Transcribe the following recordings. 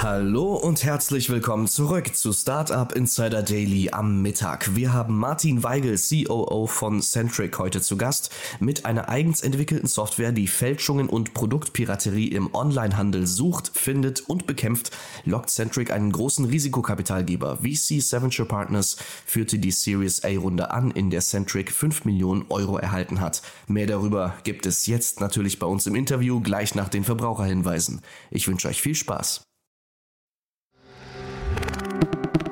Hallo und herzlich willkommen zurück zu Startup Insider Daily am Mittag. Wir haben Martin Weigel, COO von Centric, heute zu Gast mit einer eigens entwickelten Software, die Fälschungen und Produktpiraterie im Onlinehandel sucht, findet und bekämpft. Lockt Centric einen großen Risikokapitalgeber. VC Seventure Partners führte die Series A Runde an, in der Centric 5 Millionen Euro erhalten hat. Mehr darüber gibt es jetzt natürlich bei uns im Interview, gleich nach den Verbraucherhinweisen. Ich wünsche euch viel Spaß.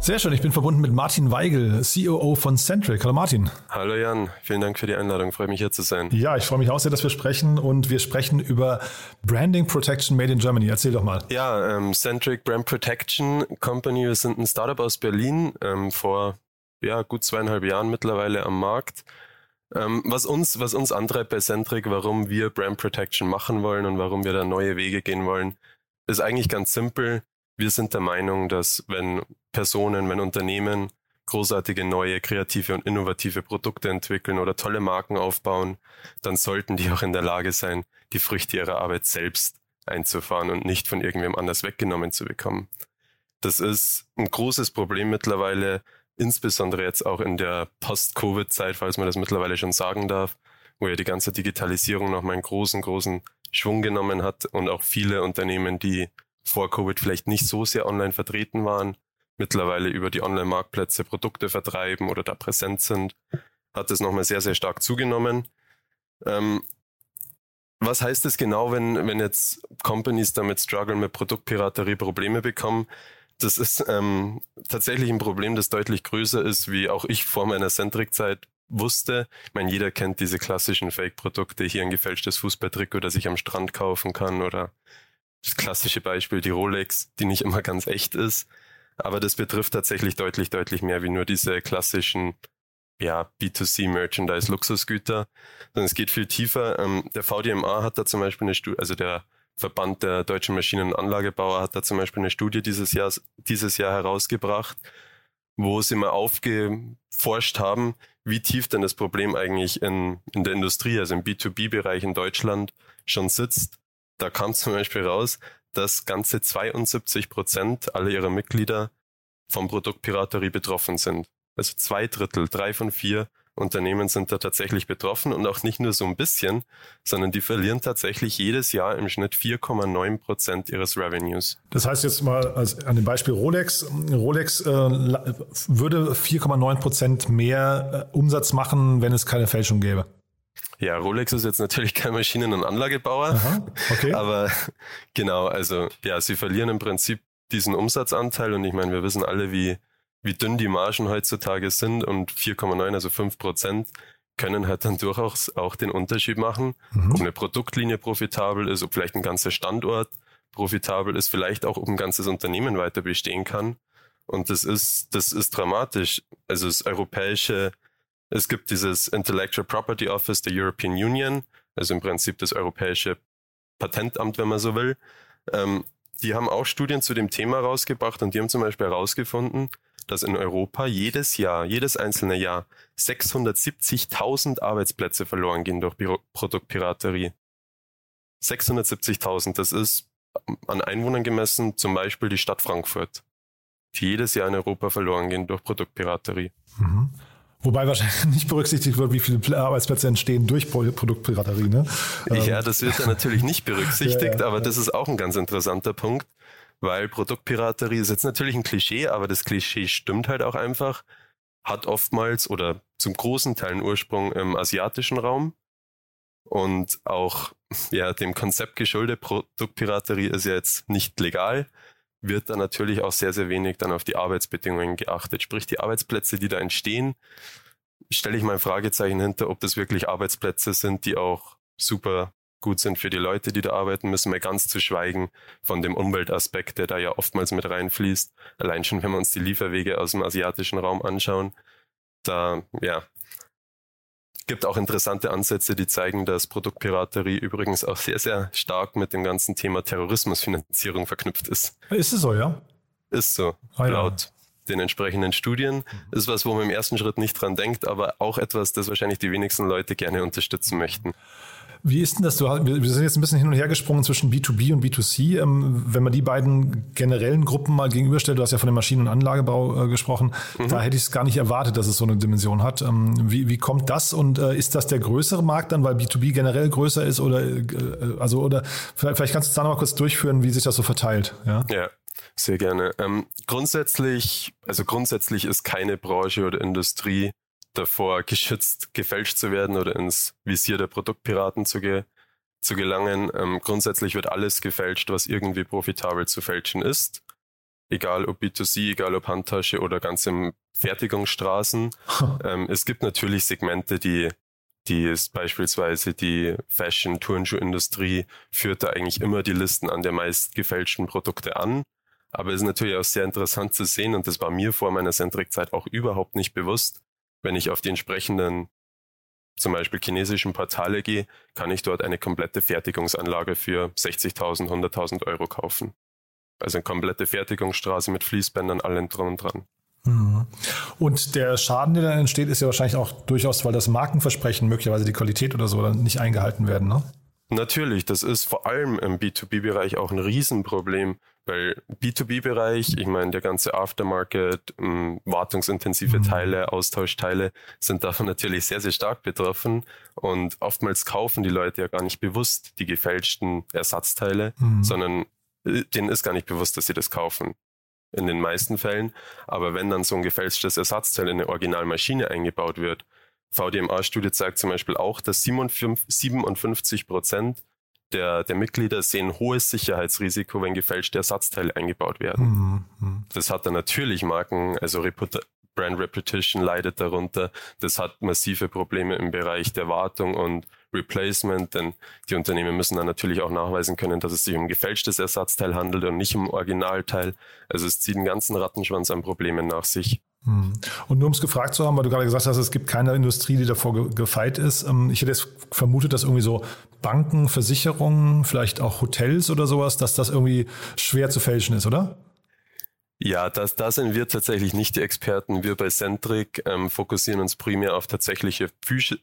Sehr schön, ich bin verbunden mit Martin Weigel, COO von Centric. Hallo Martin. Hallo Jan, vielen Dank für die Einladung, freue mich hier zu sein. Ja, ich freue mich auch sehr, dass wir sprechen und wir sprechen über Branding Protection Made in Germany. Erzähl doch mal. Ja, ähm, Centric Brand Protection Company, wir sind ein Startup aus Berlin, ähm, vor ja, gut zweieinhalb Jahren mittlerweile am Markt. Ähm, was, uns, was uns antreibt bei Centric, warum wir Brand Protection machen wollen und warum wir da neue Wege gehen wollen, ist eigentlich ganz simpel. Wir sind der Meinung, dass wenn Personen, wenn Unternehmen großartige neue, kreative und innovative Produkte entwickeln oder tolle Marken aufbauen, dann sollten die auch in der Lage sein, die Früchte ihrer Arbeit selbst einzufahren und nicht von irgendwem anders weggenommen zu bekommen. Das ist ein großes Problem mittlerweile, insbesondere jetzt auch in der Post-Covid-Zeit, falls man das mittlerweile schon sagen darf, wo ja die ganze Digitalisierung nochmal einen großen, großen Schwung genommen hat und auch viele Unternehmen, die vor Covid vielleicht nicht so sehr online vertreten waren, mittlerweile über die Online-Marktplätze Produkte vertreiben oder da präsent sind, hat es nochmal sehr, sehr stark zugenommen. Ähm, was heißt es genau, wenn, wenn jetzt Companies damit strugglen, mit Produktpiraterie Probleme bekommen? Das ist ähm, tatsächlich ein Problem, das deutlich größer ist, wie auch ich vor meiner Centric-Zeit wusste. Ich meine, jeder kennt diese klassischen Fake-Produkte, hier ein gefälschtes Fußballtrikot, das ich am Strand kaufen kann oder das klassische Beispiel, die Rolex, die nicht immer ganz echt ist. Aber das betrifft tatsächlich deutlich, deutlich mehr wie nur diese klassischen ja, B2C-Merchandise-Luxusgüter, sondern es geht viel tiefer. Ähm, der VDMA hat da zum Beispiel eine Studie, also der Verband der deutschen Maschinen- und Anlagebauer hat da zum Beispiel eine Studie dieses Jahr, dieses Jahr herausgebracht, wo sie mal aufgeforscht haben, wie tief denn das Problem eigentlich in, in der Industrie, also im B2B-Bereich in Deutschland schon sitzt. Da kam zum Beispiel raus, dass ganze 72 Prozent aller ihrer Mitglieder von Produktpiraterie betroffen sind. Also zwei Drittel, drei von vier Unternehmen sind da tatsächlich betroffen und auch nicht nur so ein bisschen, sondern die verlieren tatsächlich jedes Jahr im Schnitt 4,9 Prozent ihres Revenues. Das heißt jetzt mal als, an dem Beispiel Rolex. Rolex äh, würde 4,9 Prozent mehr äh, Umsatz machen, wenn es keine Fälschung gäbe. Ja, Rolex ist jetzt natürlich kein Maschinen- und Anlagebauer, Aha, okay. aber genau, also ja, sie verlieren im Prinzip diesen Umsatzanteil und ich meine, wir wissen alle, wie, wie dünn die Margen heutzutage sind und 4,9, also 5 Prozent, können halt dann durchaus auch den Unterschied machen, Mhm. ob eine Produktlinie profitabel ist, ob vielleicht ein ganzer Standort profitabel ist, vielleicht auch, ob ein ganzes Unternehmen weiter bestehen kann. Und das ist, das ist dramatisch. Also das europäische es gibt dieses Intellectual Property Office der European Union, also im Prinzip das europäische Patentamt, wenn man so will. Ähm, die haben auch Studien zu dem Thema rausgebracht und die haben zum Beispiel herausgefunden, dass in Europa jedes Jahr, jedes einzelne Jahr 670.000 Arbeitsplätze verloren gehen durch Biro Produktpiraterie. 670.000, das ist an Einwohnern gemessen, zum Beispiel die Stadt Frankfurt, die jedes Jahr in Europa verloren gehen durch Produktpiraterie. Mhm. Wobei wahrscheinlich nicht berücksichtigt wird, wie viele Arbeitsplätze entstehen durch Produktpiraterie. Ne? Ja, das wird dann natürlich nicht berücksichtigt, ja, ja, aber ja. das ist auch ein ganz interessanter Punkt, weil Produktpiraterie ist jetzt natürlich ein Klischee, aber das Klischee stimmt halt auch einfach, hat oftmals oder zum großen Teil einen Ursprung im asiatischen Raum und auch ja, dem Konzept geschuldet, Produktpiraterie ist ja jetzt nicht legal, wird dann natürlich auch sehr, sehr wenig dann auf die Arbeitsbedingungen geachtet. Sprich, die Arbeitsplätze, die da entstehen, stelle ich mal ein Fragezeichen hinter, ob das wirklich Arbeitsplätze sind, die auch super gut sind für die Leute, die da arbeiten, müssen wir ganz zu schweigen von dem Umweltaspekt, der da ja oftmals mit reinfließt. Allein schon, wenn wir uns die Lieferwege aus dem asiatischen Raum anschauen, da, ja, gibt auch interessante Ansätze, die zeigen, dass Produktpiraterie übrigens auch sehr, sehr stark mit dem ganzen Thema Terrorismusfinanzierung verknüpft ist. Ist es so, ja? Ist so. Ah, laut ja. den entsprechenden Studien. Mhm. Ist was, wo man im ersten Schritt nicht dran denkt, aber auch etwas, das wahrscheinlich die wenigsten Leute gerne unterstützen möchten. Wie ist denn das? Du, wir sind jetzt ein bisschen hin und her gesprungen zwischen B2B und B2C. Ähm, wenn man die beiden generellen Gruppen mal gegenüberstellt, du hast ja von dem Maschinen- und Anlagebau äh, gesprochen, mhm. da hätte ich es gar nicht erwartet, dass es so eine Dimension hat. Ähm, wie, wie kommt das und äh, ist das der größere Markt dann, weil B2B generell größer ist oder äh, also oder vielleicht kannst du es da noch mal kurz durchführen, wie sich das so verteilt. Ja. ja. Sehr gerne. Ähm, grundsätzlich, also grundsätzlich ist keine Branche oder Industrie davor geschützt, gefälscht zu werden oder ins Visier der Produktpiraten zu, ge zu gelangen. Ähm, grundsätzlich wird alles gefälscht, was irgendwie profitabel zu fälschen ist. Egal ob B2C, egal ob Handtasche oder ganz im Fertigungsstraßen. ähm, es gibt natürlich Segmente, die die ist beispielsweise die Fashion-Turnschuhindustrie führt da eigentlich immer die Listen an der meist gefälschten Produkte an. Aber es ist natürlich auch sehr interessant zu sehen, und das war mir vor meiner Centric-Zeit auch überhaupt nicht bewusst, wenn ich auf die entsprechenden zum Beispiel chinesischen Portale gehe, kann ich dort eine komplette Fertigungsanlage für 60.000, 100.000 Euro kaufen. Also eine komplette Fertigungsstraße mit Fließbändern, allem drum und dran. Mhm. Und der Schaden, der dann entsteht, ist ja wahrscheinlich auch durchaus, weil das Markenversprechen, möglicherweise die Qualität oder so, dann nicht eingehalten werden, ne? Natürlich, das ist vor allem im B2B-Bereich auch ein Riesenproblem, weil B2B-Bereich, ich meine, der ganze Aftermarket, ähm, wartungsintensive mhm. Teile, Austauschteile sind davon natürlich sehr, sehr stark betroffen. Und oftmals kaufen die Leute ja gar nicht bewusst die gefälschten Ersatzteile, mhm. sondern äh, denen ist gar nicht bewusst, dass sie das kaufen. In den meisten Fällen. Aber wenn dann so ein gefälschtes Ersatzteil in eine Originalmaschine eingebaut wird, VDMA-Studie zeigt zum Beispiel auch, dass 57 Prozent der, der Mitglieder sehen hohes Sicherheitsrisiko, wenn gefälschte Ersatzteile eingebaut werden. Mhm. Das hat dann natürlich Marken, also Reput Brand Repetition leidet darunter. Das hat massive Probleme im Bereich der Wartung und Replacement, denn die Unternehmen müssen dann natürlich auch nachweisen können, dass es sich um gefälschtes Ersatzteil handelt und nicht um Originalteil. Also es zieht einen ganzen Rattenschwanz an Problemen nach sich. Hm. Und nur um es gefragt zu haben, weil du gerade gesagt hast, es gibt keine Industrie, die davor gefeit ist. Ähm, ich hätte jetzt vermutet, dass irgendwie so Banken, Versicherungen, vielleicht auch Hotels oder sowas, dass das irgendwie schwer zu fälschen ist, oder? Ja, das, da sind wir tatsächlich nicht die Experten. Wir bei Centric ähm, fokussieren uns primär auf tatsächliche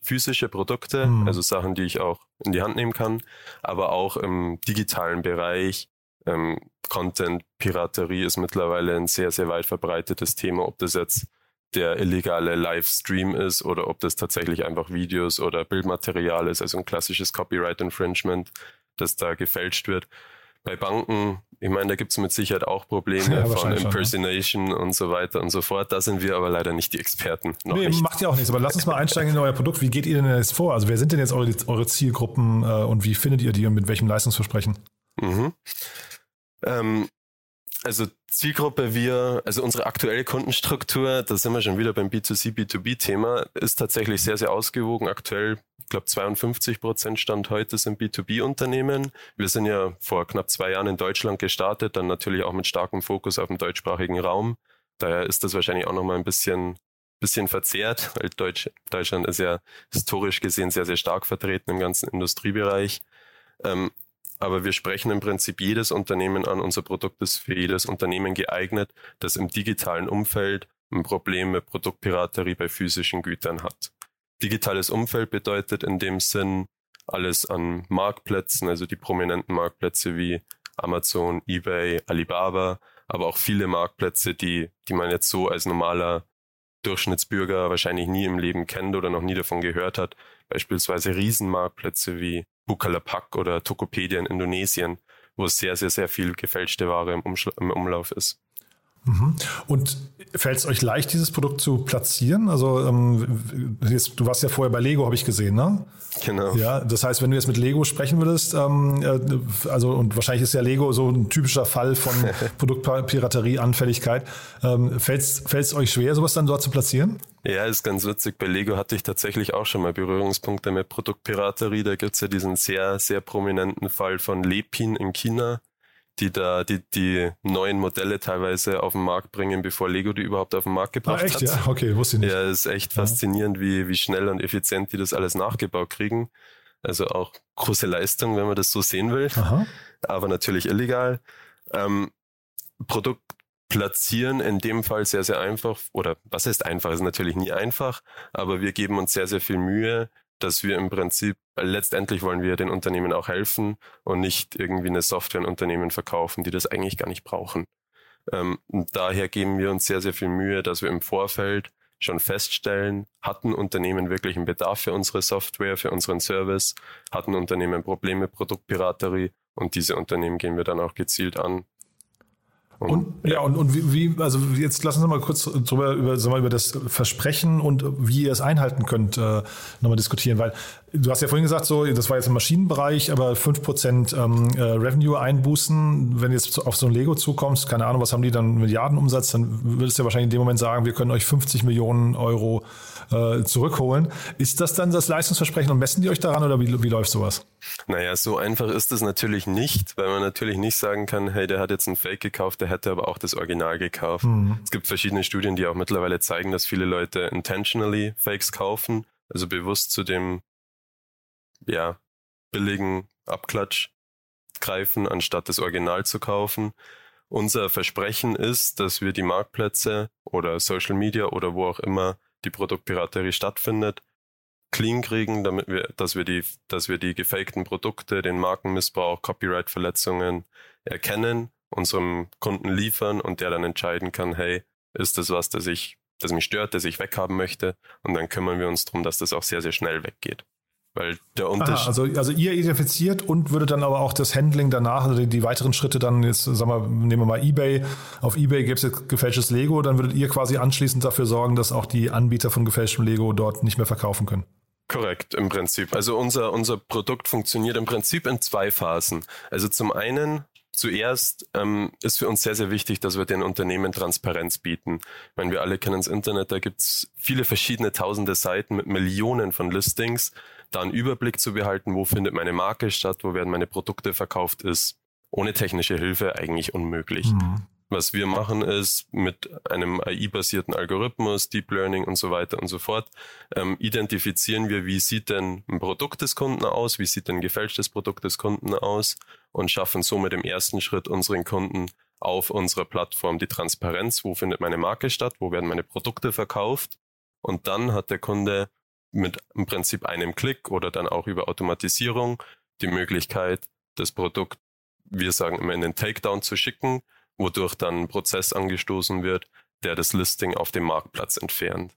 physische Produkte, mhm. also Sachen, die ich auch in die Hand nehmen kann, aber auch im digitalen Bereich. Ähm, Content-Piraterie ist mittlerweile ein sehr, sehr weit verbreitetes Thema, ob das jetzt der illegale Livestream ist oder ob das tatsächlich einfach Videos oder Bildmaterial ist, also ein klassisches Copyright Infringement, das da gefälscht wird. Bei Banken, ich meine, da gibt es mit Sicherheit auch Probleme ja, von Impersonation schon, und so weiter und so fort. Da sind wir aber leider nicht die Experten. Noch nee, nicht. macht ja auch nichts. Aber lass uns mal einsteigen in euer Produkt. Wie geht ihr denn jetzt vor? Also wer sind denn jetzt eure, eure Zielgruppen äh, und wie findet ihr die und mit welchem Leistungsversprechen? Mhm. Ähm, also Zielgruppe, wir, also unsere aktuelle Kundenstruktur, da sind wir schon wieder beim B2C, B2B-Thema, ist tatsächlich sehr, sehr ausgewogen. Aktuell, ich glaube 52 Prozent Stand heute sind B2B-Unternehmen. Wir sind ja vor knapp zwei Jahren in Deutschland gestartet, dann natürlich auch mit starkem Fokus auf dem deutschsprachigen Raum. Daher ist das wahrscheinlich auch nochmal ein bisschen, bisschen verzerrt, weil Deutsch, Deutschland ist ja historisch gesehen sehr, sehr stark vertreten im ganzen Industriebereich. Ähm, aber wir sprechen im Prinzip jedes Unternehmen an. Unser Produkt ist für jedes Unternehmen geeignet, das im digitalen Umfeld ein Problem mit Produktpiraterie bei physischen Gütern hat. Digitales Umfeld bedeutet in dem Sinn alles an Marktplätzen, also die prominenten Marktplätze wie Amazon, eBay, Alibaba, aber auch viele Marktplätze, die, die man jetzt so als normaler Durchschnittsbürger wahrscheinlich nie im Leben kennt oder noch nie davon gehört hat. Beispielsweise Riesenmarktplätze wie Bukalapak oder Tokopedia in Indonesien, wo sehr, sehr, sehr viel gefälschte Ware im, Umschla im Umlauf ist. Mhm. Und fällt es euch leicht, dieses Produkt zu platzieren? Also ähm, jetzt, du warst ja vorher bei Lego, habe ich gesehen, ne? Genau. Ja, das heißt, wenn du jetzt mit Lego sprechen würdest, ähm, äh, also und wahrscheinlich ist ja Lego so ein typischer Fall von Produktpiraterie, Anfälligkeit. Ähm, fällt es euch schwer, sowas dann dort zu platzieren? Ja, ist ganz witzig. Bei Lego hatte ich tatsächlich auch schon mal Berührungspunkte mit Produktpiraterie. Da gibt's ja diesen sehr, sehr prominenten Fall von Lepin in China, die da die, die neuen Modelle teilweise auf den Markt bringen, bevor Lego die überhaupt auf den Markt gebracht ah, echt? hat. Ja, okay, wusste ich nicht. Ja, ist echt ja. faszinierend, wie, wie schnell und effizient die das alles nachgebaut kriegen. Also auch große Leistung, wenn man das so sehen will. Aha. Aber natürlich illegal. Ähm, Produkt platzieren in dem Fall sehr, sehr einfach. Oder was heißt einfach? Ist natürlich nie einfach, aber wir geben uns sehr, sehr viel Mühe, dass wir im Prinzip, letztendlich wollen wir den Unternehmen auch helfen und nicht irgendwie eine Software an Unternehmen verkaufen, die das eigentlich gar nicht brauchen. Ähm, daher geben wir uns sehr, sehr viel Mühe, dass wir im Vorfeld schon feststellen, hatten Unternehmen wirklich einen Bedarf für unsere Software, für unseren Service, hatten Unternehmen Probleme Produktpiraterie und diese Unternehmen gehen wir dann auch gezielt an und, ja, und, und wie, wie, also jetzt lassen Sie mal kurz drüber, über, sagen wir, über das Versprechen und wie ihr es einhalten könnt, äh, nochmal diskutieren, weil du hast ja vorhin gesagt, so, das war jetzt im Maschinenbereich, aber 5% ähm, äh, Revenue einbußen, wenn du jetzt auf so ein Lego zukommst, keine Ahnung, was haben die dann Milliardenumsatz, dann würdest du ja wahrscheinlich in dem Moment sagen, wir können euch 50 Millionen Euro äh, zurückholen. Ist das dann das Leistungsversprechen und messen die euch daran oder wie, wie läuft sowas? Naja, so einfach ist es natürlich nicht, weil man natürlich nicht sagen kann, hey, der hat jetzt ein Fake gekauft, der hätte aber auch das Original gekauft. Mhm. Es gibt verschiedene Studien, die auch mittlerweile zeigen, dass viele Leute intentionally Fakes kaufen, also bewusst zu dem ja, billigen Abklatsch greifen, anstatt das Original zu kaufen. Unser Versprechen ist, dass wir die Marktplätze oder Social Media oder wo auch immer die Produktpiraterie stattfindet, clean kriegen, damit wir, dass wir die, dass wir die gefakten Produkte, den Markenmissbrauch, Copyright-Verletzungen erkennen, unserem Kunden liefern und der dann entscheiden kann, hey, ist das was, das ich, das mich stört, das ich weghaben möchte? Und dann kümmern wir uns darum, dass das auch sehr, sehr schnell weggeht. Weil der Unterschied. also, also ihr identifiziert und würdet dann aber auch das Handling danach, also die, die weiteren Schritte dann, jetzt sagen wir, nehmen wir mal Ebay. Auf Ebay gibt es jetzt gefälschtes Lego, dann würdet ihr quasi anschließend dafür sorgen, dass auch die Anbieter von gefälschtem Lego dort nicht mehr verkaufen können. Korrekt, im Prinzip. Also unser, unser Produkt funktioniert im Prinzip in zwei Phasen. Also zum einen Zuerst ähm, ist für uns sehr, sehr wichtig, dass wir den Unternehmen Transparenz bieten. Ich meine, wir alle kennen das Internet, da gibt's viele verschiedene tausende Seiten mit Millionen von Listings. Da einen Überblick zu behalten, wo findet meine Marke statt, wo werden meine Produkte verkauft, ist ohne technische Hilfe eigentlich unmöglich. Mhm. Was wir machen ist mit einem AI-basierten Algorithmus, Deep Learning und so weiter und so fort, ähm, identifizieren wir, wie sieht denn ein Produkt des Kunden aus, wie sieht denn ein gefälschtes Produkt des Kunden aus und schaffen somit im ersten Schritt unseren Kunden auf unserer Plattform die Transparenz, wo findet meine Marke statt, wo werden meine Produkte verkauft und dann hat der Kunde mit im Prinzip einem Klick oder dann auch über Automatisierung die Möglichkeit, das Produkt, wir sagen immer in den Takedown zu schicken, wodurch dann ein Prozess angestoßen wird, der das Listing auf dem Marktplatz entfernt.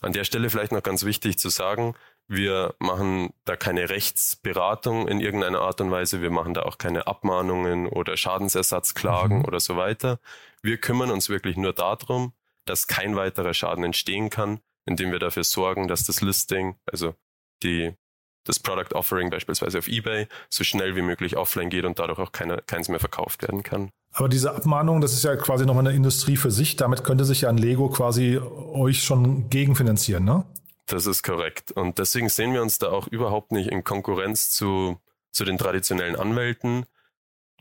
An der Stelle vielleicht noch ganz wichtig zu sagen, wir machen da keine Rechtsberatung in irgendeiner Art und Weise. Wir machen da auch keine Abmahnungen oder Schadensersatzklagen mhm. oder so weiter. Wir kümmern uns wirklich nur darum, dass kein weiterer Schaden entstehen kann, indem wir dafür sorgen, dass das Listing, also die, das Product Offering beispielsweise auf eBay, so schnell wie möglich offline geht und dadurch auch keine, keins mehr verkauft werden kann. Aber diese Abmahnung, das ist ja quasi nochmal eine Industrie für sich. Damit könnte sich ja ein Lego quasi euch schon gegenfinanzieren, ne? Das ist korrekt. Und deswegen sehen wir uns da auch überhaupt nicht in Konkurrenz zu, zu den traditionellen Anwälten,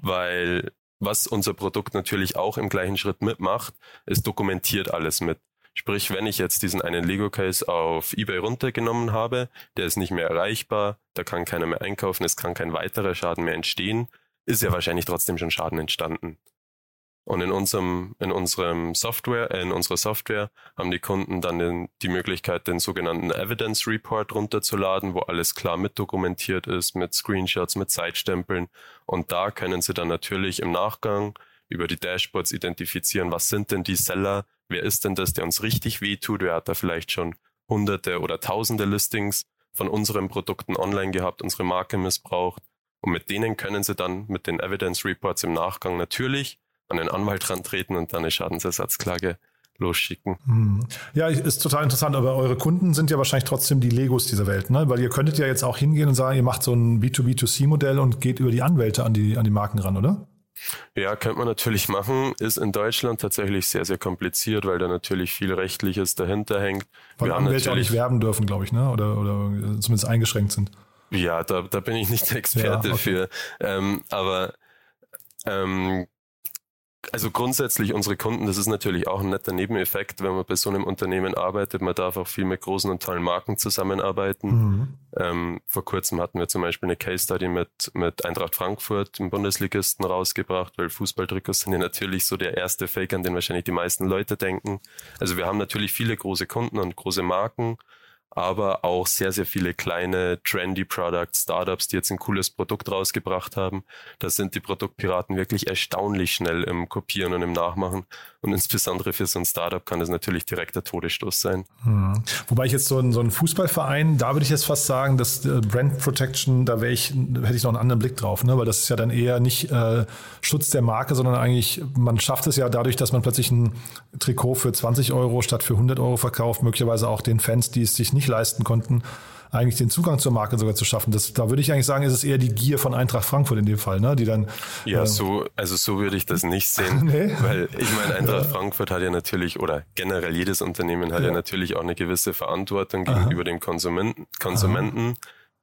weil was unser Produkt natürlich auch im gleichen Schritt mitmacht, es dokumentiert alles mit. Sprich, wenn ich jetzt diesen einen Lego-Case auf eBay runtergenommen habe, der ist nicht mehr erreichbar, da kann keiner mehr einkaufen, es kann kein weiterer Schaden mehr entstehen, ist ja wahrscheinlich trotzdem schon Schaden entstanden. Und in unserem, in unserem Software, äh, in unserer Software haben die Kunden dann den, die Möglichkeit, den sogenannten Evidence Report runterzuladen, wo alles klar mitdokumentiert ist, mit Screenshots, mit Zeitstempeln. Und da können sie dann natürlich im Nachgang über die Dashboards identifizieren, was sind denn die Seller, wer ist denn das, der uns richtig wehtut, wer hat da vielleicht schon hunderte oder tausende Listings von unseren Produkten online gehabt, unsere Marke missbraucht. Und mit denen können sie dann mit den Evidence Reports im Nachgang natürlich an den Anwalt rantreten und dann eine Schadensersatzklage losschicken. Hm. Ja, ist total interessant, aber eure Kunden sind ja wahrscheinlich trotzdem die Legos dieser Welt, ne? Weil ihr könntet ja jetzt auch hingehen und sagen, ihr macht so ein B2B2C-Modell und geht über die Anwälte an die, an die Marken ran, oder? Ja, könnte man natürlich machen. Ist in Deutschland tatsächlich sehr, sehr kompliziert, weil da natürlich viel Rechtliches dahinter hängt. Weil Wir Anwälte auch nicht werben dürfen, glaube ich, ne? Oder, oder zumindest eingeschränkt sind. Ja, da, da bin ich nicht der Experte ja, okay. für. Ähm, aber ähm, also grundsätzlich unsere Kunden, das ist natürlich auch ein netter Nebeneffekt, wenn man bei so einem Unternehmen arbeitet. Man darf auch viel mit großen und tollen Marken zusammenarbeiten. Mhm. Ähm, vor kurzem hatten wir zum Beispiel eine Case Study mit, mit Eintracht Frankfurt, im Bundesligisten, rausgebracht, weil Fußballtrikots sind ja natürlich so der erste Fake, an den wahrscheinlich die meisten Leute denken. Also wir haben natürlich viele große Kunden und große Marken aber auch sehr, sehr viele kleine, trendy Products, Startups, die jetzt ein cooles Produkt rausgebracht haben. Da sind die Produktpiraten wirklich erstaunlich schnell im Kopieren und im Nachmachen. Und insbesondere für so ein Startup kann das natürlich direkt der Todesstoß sein. Hm. Wobei ich jetzt so ein, so ein Fußballverein, da würde ich jetzt fast sagen, dass äh, Brand Protection, da wäre ich, hätte ich noch einen anderen Blick drauf, ne? weil das ist ja dann eher nicht äh, Schutz der Marke, sondern eigentlich, man schafft es ja dadurch, dass man plötzlich ein Trikot für 20 Euro statt für 100 Euro verkauft, möglicherweise auch den Fans, die es sich nicht leisten konnten, eigentlich den Zugang zur Marke sogar zu schaffen. Das, da würde ich eigentlich sagen, ist es eher die Gier von Eintracht Frankfurt in dem Fall, ne? Die dann. Ja, äh, so, also so würde ich das nicht sehen. nee? Weil ich meine, Eintracht ja. Frankfurt hat ja natürlich, oder generell jedes Unternehmen hat ja, ja natürlich auch eine gewisse Verantwortung gegenüber dem Konsumenten, Konsumenten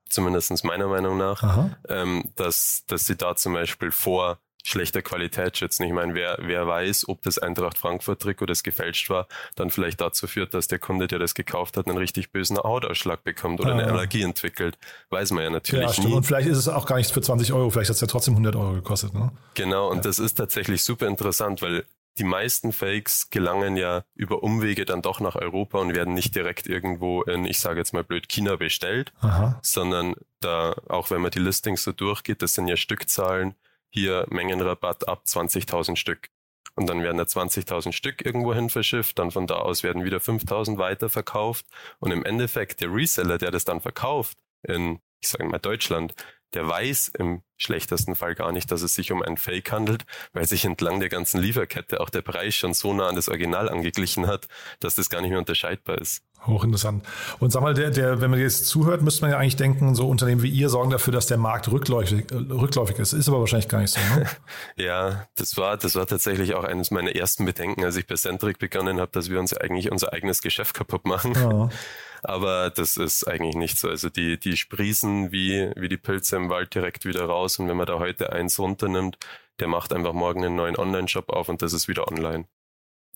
zumindest meiner Meinung nach, ähm, dass, dass sie da zum Beispiel vor schlechter Qualität schützen. Ich meine, wer, wer weiß, ob das Eintracht Frankfurt-Trikot, das gefälscht war, dann vielleicht dazu führt, dass der Kunde, der das gekauft hat, einen richtig bösen Hautausschlag bekommt oder ah, eine Allergie entwickelt. Weiß man ja natürlich ja, stimmt. nie. Und vielleicht ist es auch gar nicht für 20 Euro, vielleicht hat es ja trotzdem 100 Euro gekostet. Ne? Genau, und ja. das ist tatsächlich super interessant, weil die meisten Fakes gelangen ja über Umwege dann doch nach Europa und werden nicht direkt irgendwo in, ich sage jetzt mal blöd, China bestellt, Aha. sondern da, auch wenn man die Listings so durchgeht, das sind ja Stückzahlen, hier Mengenrabatt ab 20.000 Stück. Und dann werden da 20.000 Stück irgendwo hin verschifft, dann von da aus werden wieder 5.000 weiterverkauft. Und im Endeffekt der Reseller, der das dann verkauft in, ich sage mal Deutschland, der weiß im schlechtesten Fall gar nicht, dass es sich um ein Fake handelt, weil sich entlang der ganzen Lieferkette auch der Preis schon so nah an das Original angeglichen hat, dass das gar nicht mehr unterscheidbar ist. Hochinteressant. Und sag mal, der, der, wenn man jetzt zuhört, müsste man ja eigentlich denken, so Unternehmen wie ihr sorgen dafür, dass der Markt rückläufig, äh, rückläufig ist. Ist aber wahrscheinlich gar nicht so. Ne? ja, das war, das war tatsächlich auch eines meiner ersten Bedenken, als ich bei Centric begonnen habe, dass wir uns eigentlich unser eigenes Geschäft kaputt machen. Ja. Aber das ist eigentlich nicht so. Also die, die sprießen wie, wie die Pilze im Wald direkt wieder raus. Und wenn man da heute eins runternimmt, der macht einfach morgen einen neuen Online-Shop auf und das ist wieder online.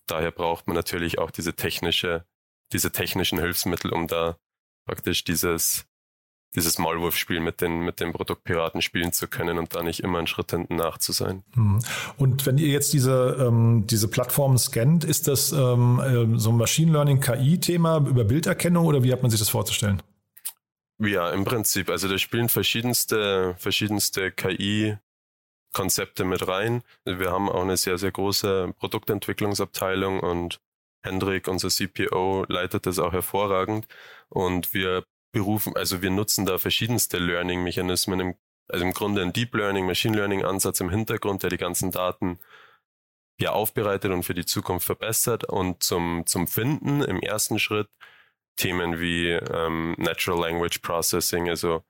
Daher braucht man natürlich auch diese technische diese technischen Hilfsmittel, um da praktisch dieses, dieses Maulwurfspiel mit den, mit den Produktpiraten spielen zu können und da nicht immer einen Schritt hinten nach zu sein. Mhm. Und wenn ihr jetzt diese, ähm, diese Plattformen scannt, ist das ähm, ähm so ein Machine Learning KI-Thema über Bilderkennung oder wie hat man sich das vorzustellen? Ja, im Prinzip. Also da spielen verschiedenste, verschiedenste KI Konzepte mit rein. Wir haben auch eine sehr, sehr große Produktentwicklungsabteilung und Hendrik, unser CPO, leitet das auch hervorragend. Und wir berufen, also wir nutzen da verschiedenste Learning-Mechanismen, im, also im Grunde ein Deep Learning, Machine Learning-Ansatz im Hintergrund, der die ganzen Daten ja aufbereitet und für die Zukunft verbessert. Und zum, zum Finden im ersten Schritt Themen wie ähm, Natural Language Processing, also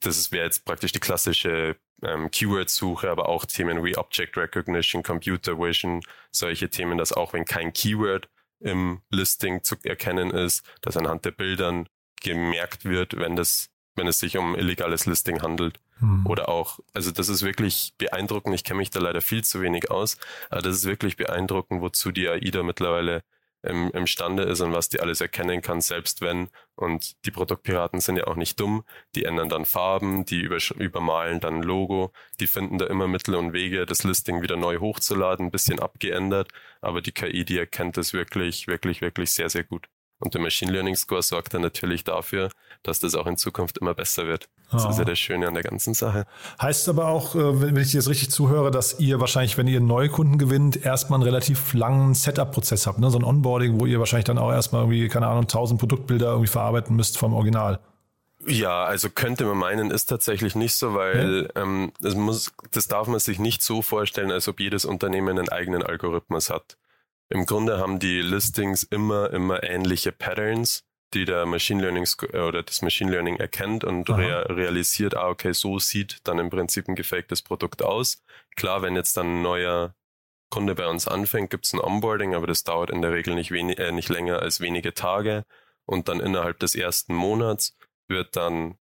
das wäre jetzt praktisch die klassische ähm, Keyword-Suche, aber auch Themen wie Object Recognition, Computer Vision, solche Themen, dass auch wenn kein Keyword im Listing zu erkennen ist, dass anhand der Bildern gemerkt wird, wenn das, wenn es sich um illegales Listing handelt. Hm. Oder auch, also das ist wirklich beeindruckend. Ich kenne mich da leider viel zu wenig aus, aber das ist wirklich beeindruckend, wozu die AI da mittlerweile im, imstande ist und was die alles erkennen kann, selbst wenn. Und die Produktpiraten sind ja auch nicht dumm. Die ändern dann Farben, die übermalen dann Logo, die finden da immer Mittel und Wege, das Listing wieder neu hochzuladen, ein bisschen abgeändert. Aber die KI, die erkennt das wirklich, wirklich, wirklich sehr, sehr gut. Und der Machine Learning Score sorgt dann natürlich dafür, dass das auch in Zukunft immer besser wird. Das oh. ist ja das Schöne an der ganzen Sache. Heißt aber auch, äh, wenn ich dir jetzt richtig zuhöre, dass ihr wahrscheinlich, wenn ihr neue Kunden gewinnt, erstmal einen relativ langen Setup-Prozess habt, ne? so ein Onboarding, wo ihr wahrscheinlich dann auch erstmal irgendwie, keine Ahnung, 1000 Produktbilder irgendwie verarbeiten müsst vom Original. Ja, also könnte man meinen, ist tatsächlich nicht so, weil ja. ähm, das, muss, das darf man sich nicht so vorstellen, als ob jedes Unternehmen einen eigenen Algorithmus hat. Im Grunde haben die Listings immer, immer ähnliche Patterns, die der Machine Learning äh, oder das Machine Learning erkennt und rea realisiert, ah, okay, so sieht dann im Prinzip ein gefaktes Produkt aus. Klar, wenn jetzt dann ein neuer Kunde bei uns anfängt, gibt es ein Onboarding, aber das dauert in der Regel nicht, wenig, äh, nicht länger als wenige Tage. Und dann innerhalb des ersten Monats wird dann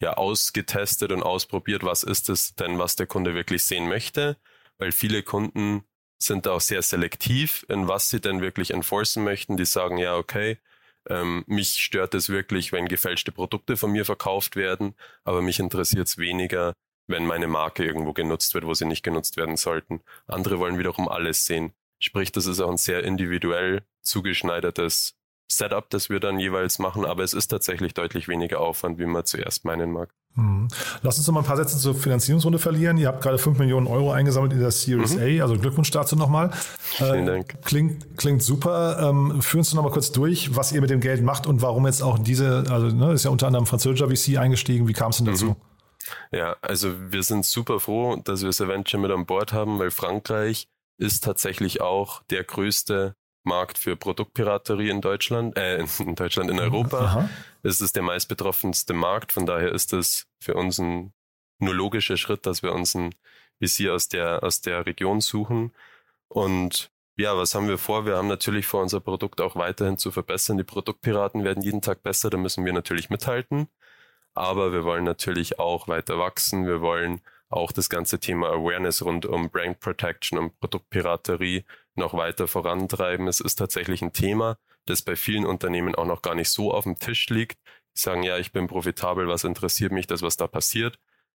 ja ausgetestet und ausprobiert, was ist es denn, was der Kunde wirklich sehen möchte, weil viele Kunden sind auch sehr selektiv, in was sie denn wirklich enforcen möchten. Die sagen, ja, okay, ähm, mich stört es wirklich, wenn gefälschte Produkte von mir verkauft werden, aber mich interessiert es weniger, wenn meine Marke irgendwo genutzt wird, wo sie nicht genutzt werden sollten. Andere wollen wiederum alles sehen. Sprich, das ist auch ein sehr individuell zugeschneidertes Setup, das wir dann jeweils machen, aber es ist tatsächlich deutlich weniger Aufwand, wie man zuerst meinen mag. Mhm. Lass uns noch mal ein paar Sätze zur Finanzierungsrunde verlieren. Ihr habt gerade 5 Millionen Euro eingesammelt in der Series mhm. A, also Glückwunsch dazu nochmal. Vielen äh, Dank. Klingt, klingt super. Ähm, führen Sie noch mal kurz durch, was ihr mit dem Geld macht und warum jetzt auch diese, also ne, ist ja unter anderem französischer VC eingestiegen. Wie kam es denn dazu? Mhm. Ja, also wir sind super froh, dass wir das Adventure mit an Bord haben, weil Frankreich ist tatsächlich auch der größte Markt für Produktpiraterie in Deutschland, äh, in Deutschland, in Europa. Aha. Es ist der meistbetroffenste Markt, von daher ist es für uns ein nur logischer Schritt, dass wir uns ein Visier aus der, aus der Region suchen. Und ja, was haben wir vor? Wir haben natürlich vor, unser Produkt auch weiterhin zu verbessern. Die Produktpiraten werden jeden Tag besser, da müssen wir natürlich mithalten. Aber wir wollen natürlich auch weiter wachsen. Wir wollen auch das ganze Thema Awareness rund um Brand Protection und Produktpiraterie noch weiter vorantreiben. Es ist tatsächlich ein Thema, das bei vielen Unternehmen auch noch gar nicht so auf dem Tisch liegt. Die sagen, ja, ich bin profitabel, was interessiert mich das, was da passiert.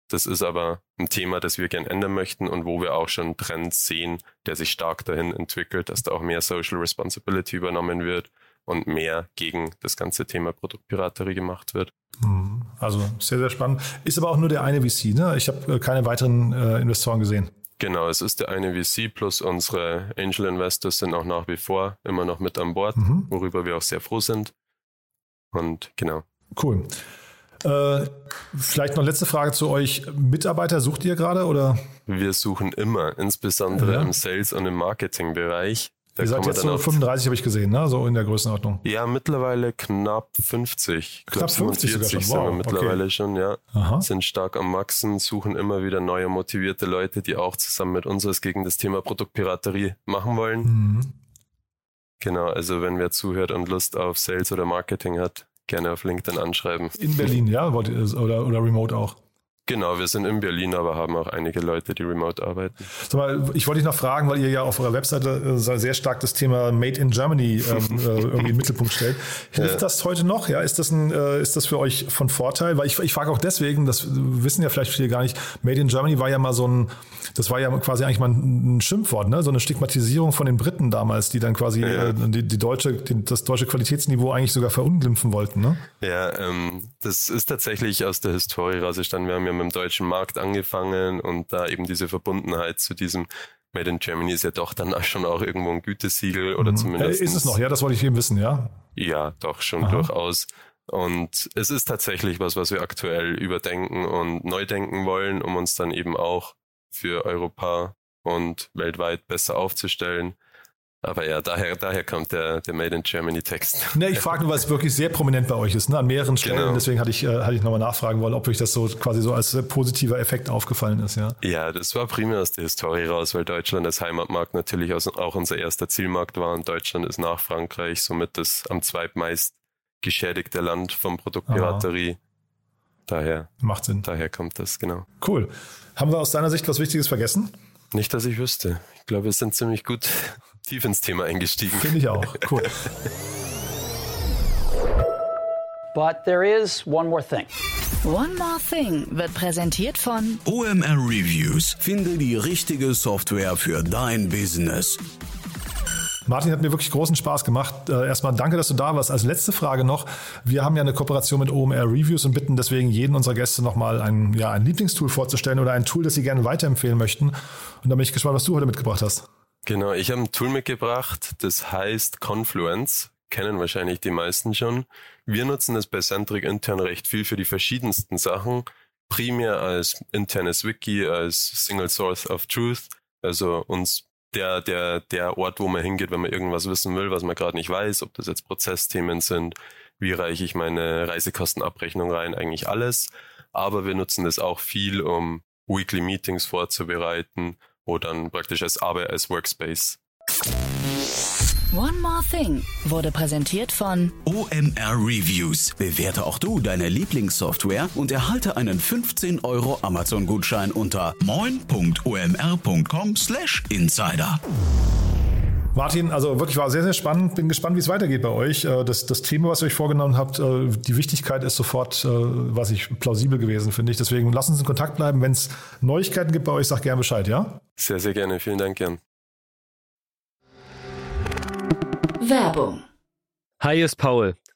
Das ist aber ein Thema, das wir gern ändern möchten und wo wir auch schon Trends sehen, der sich stark dahin entwickelt, dass da auch mehr Social Responsibility übernommen wird und mehr gegen das ganze Thema Produktpiraterie gemacht wird. Also sehr, sehr spannend. Ist aber auch nur der eine VC, ne? Ich habe äh, keine weiteren äh, Investoren gesehen. Genau, es ist der eine VC plus unsere Angel Investors sind auch nach wie vor immer noch mit an Bord, mhm. worüber wir auch sehr froh sind. Und genau. Cool. Äh, vielleicht noch letzte Frage zu euch. Mitarbeiter sucht ihr gerade oder? Wir suchen immer, insbesondere ja. im Sales- und im Marketingbereich. Da Ihr seid jetzt so 35, habe ich gesehen, ne? so in der Größenordnung. Ja, mittlerweile knapp 50. Knapp 50 sogar schon. Wow, sind wir mittlerweile okay. schon, ja. Aha. Sind stark am Wachsen, suchen immer wieder neue motivierte Leute, die auch zusammen mit uns was gegen das Thema Produktpiraterie machen wollen. Mhm. Genau, also wenn wer zuhört und Lust auf Sales oder Marketing hat, gerne auf LinkedIn anschreiben. In Berlin, ja, oder, oder remote auch. Genau, wir sind in Berlin, aber haben auch einige Leute, die remote arbeiten. Mal, ich wollte dich noch fragen, weil ihr ja auf eurer Webseite äh, sehr stark das Thema Made in Germany ähm, äh, irgendwie im Mittelpunkt stellt. Hilft ja. das heute noch? Ja, ist das, ein, äh, ist das für euch von Vorteil? Weil ich, ich frage auch deswegen, das wissen ja vielleicht viele gar nicht, Made in Germany war ja mal so ein, das war ja quasi eigentlich mal ein Schimpfwort, ne? so eine Stigmatisierung von den Briten damals, die dann quasi ja. äh, die, die deutsche, die, das deutsche Qualitätsniveau eigentlich sogar verunglimpfen wollten. Ne? Ja, ähm, das ist tatsächlich aus der Historie rausgestanden. Wir haben ja mit dem deutschen Markt angefangen und da eben diese Verbundenheit zu diesem Made in Germany ist ja doch dann auch schon auch irgendwo ein Gütesiegel oder mhm. zumindest. Ist es noch, ja, das wollte ich eben wissen, ja. Ja, doch, schon Aha. durchaus. Und es ist tatsächlich was, was wir aktuell überdenken und neu denken wollen, um uns dann eben auch für Europa und weltweit besser aufzustellen. Aber ja, daher, daher kommt der, der Made in Germany Text. Ne, ich frage nur, weil es wirklich sehr prominent bei euch ist, ne? an mehreren Stellen. Genau. Deswegen hatte ich, äh, hatte ich nochmal nachfragen wollen, ob euch das so quasi so als positiver Effekt aufgefallen ist. Ja, ja das war primär aus der Historie raus, weil Deutschland als Heimatmarkt natürlich auch unser erster Zielmarkt war und Deutschland ist nach Frankreich somit das am zweitmeist geschädigte Land von Produktpiraterie. Aha. Daher. Macht Sinn. Daher kommt das, genau. Cool. Haben wir aus deiner Sicht was Wichtiges vergessen? Nicht, dass ich wüsste. Ich glaube, wir sind ziemlich gut tief ins Thema eingestiegen. Finde ich auch. Cool. But there is one more thing. One More Thing wird präsentiert von OMR Reviews. Finde die richtige Software für dein Business. Martin hat mir wirklich großen Spaß gemacht. Äh, erstmal danke, dass du da warst. Als letzte Frage noch. Wir haben ja eine Kooperation mit OMR Reviews und bitten deswegen jeden unserer Gäste nochmal ein, ja, ein Lieblingstool vorzustellen oder ein Tool, das sie gerne weiterempfehlen möchten. Und da bin ich gespannt, was du heute mitgebracht hast. Genau, ich habe ein Tool mitgebracht, das heißt Confluence. Kennen wahrscheinlich die meisten schon. Wir nutzen das bei Centric intern recht viel für die verschiedensten Sachen. Primär als internes Wiki, als Single Source of Truth. Also uns der, der, der Ort, wo man hingeht, wenn man irgendwas wissen will, was man gerade nicht weiß, ob das jetzt Prozessthemen sind, wie reiche ich meine Reisekostenabrechnung rein, eigentlich alles. Aber wir nutzen das auch viel, um Weekly Meetings vorzubereiten, wo dann praktisch als Arbeit als Workspace. One More Thing wurde präsentiert von OMR Reviews. Bewerte auch du deine Lieblingssoftware und erhalte einen 15 Euro Amazon-Gutschein unter moin.omr.com/insider. Martin, also wirklich war sehr, sehr spannend. Bin gespannt, wie es weitergeht bei euch. Äh, Das, das Thema, was ihr euch vorgenommen habt, äh, die Wichtigkeit ist sofort, äh, was ich plausibel gewesen finde ich. Deswegen lasst uns in Kontakt bleiben. Wenn es Neuigkeiten gibt bei euch, sag gerne Bescheid, ja? Sehr, sehr gerne. Vielen Dank, Jan. Werbung. Hi, ist Paul,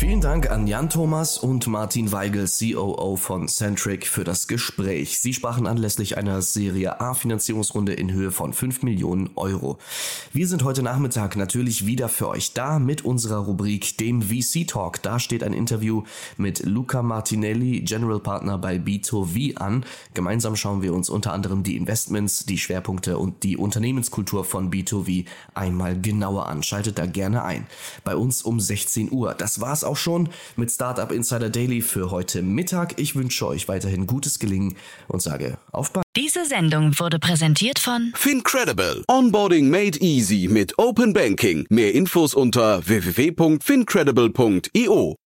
Vielen Dank an Jan Thomas und Martin Weigel, COO von Centric, für das Gespräch. Sie sprachen anlässlich einer Serie A Finanzierungsrunde in Höhe von 5 Millionen Euro. Wir sind heute Nachmittag natürlich wieder für euch da mit unserer Rubrik dem VC Talk. Da steht ein Interview mit Luca Martinelli, General Partner bei B2V an. Gemeinsam schauen wir uns unter anderem die Investments, die Schwerpunkte und die Unternehmenskultur von B2V einmal genauer an. Schaltet da gerne ein. Bei uns um 16 Uhr. Das war's auch schon mit Startup Insider Daily für heute Mittag. Ich wünsche euch weiterhin gutes Gelingen und sage auf bald. Diese Sendung wurde präsentiert von Fincredible. Onboarding made easy mit Open Banking. Mehr Infos unter www.fincredible.io.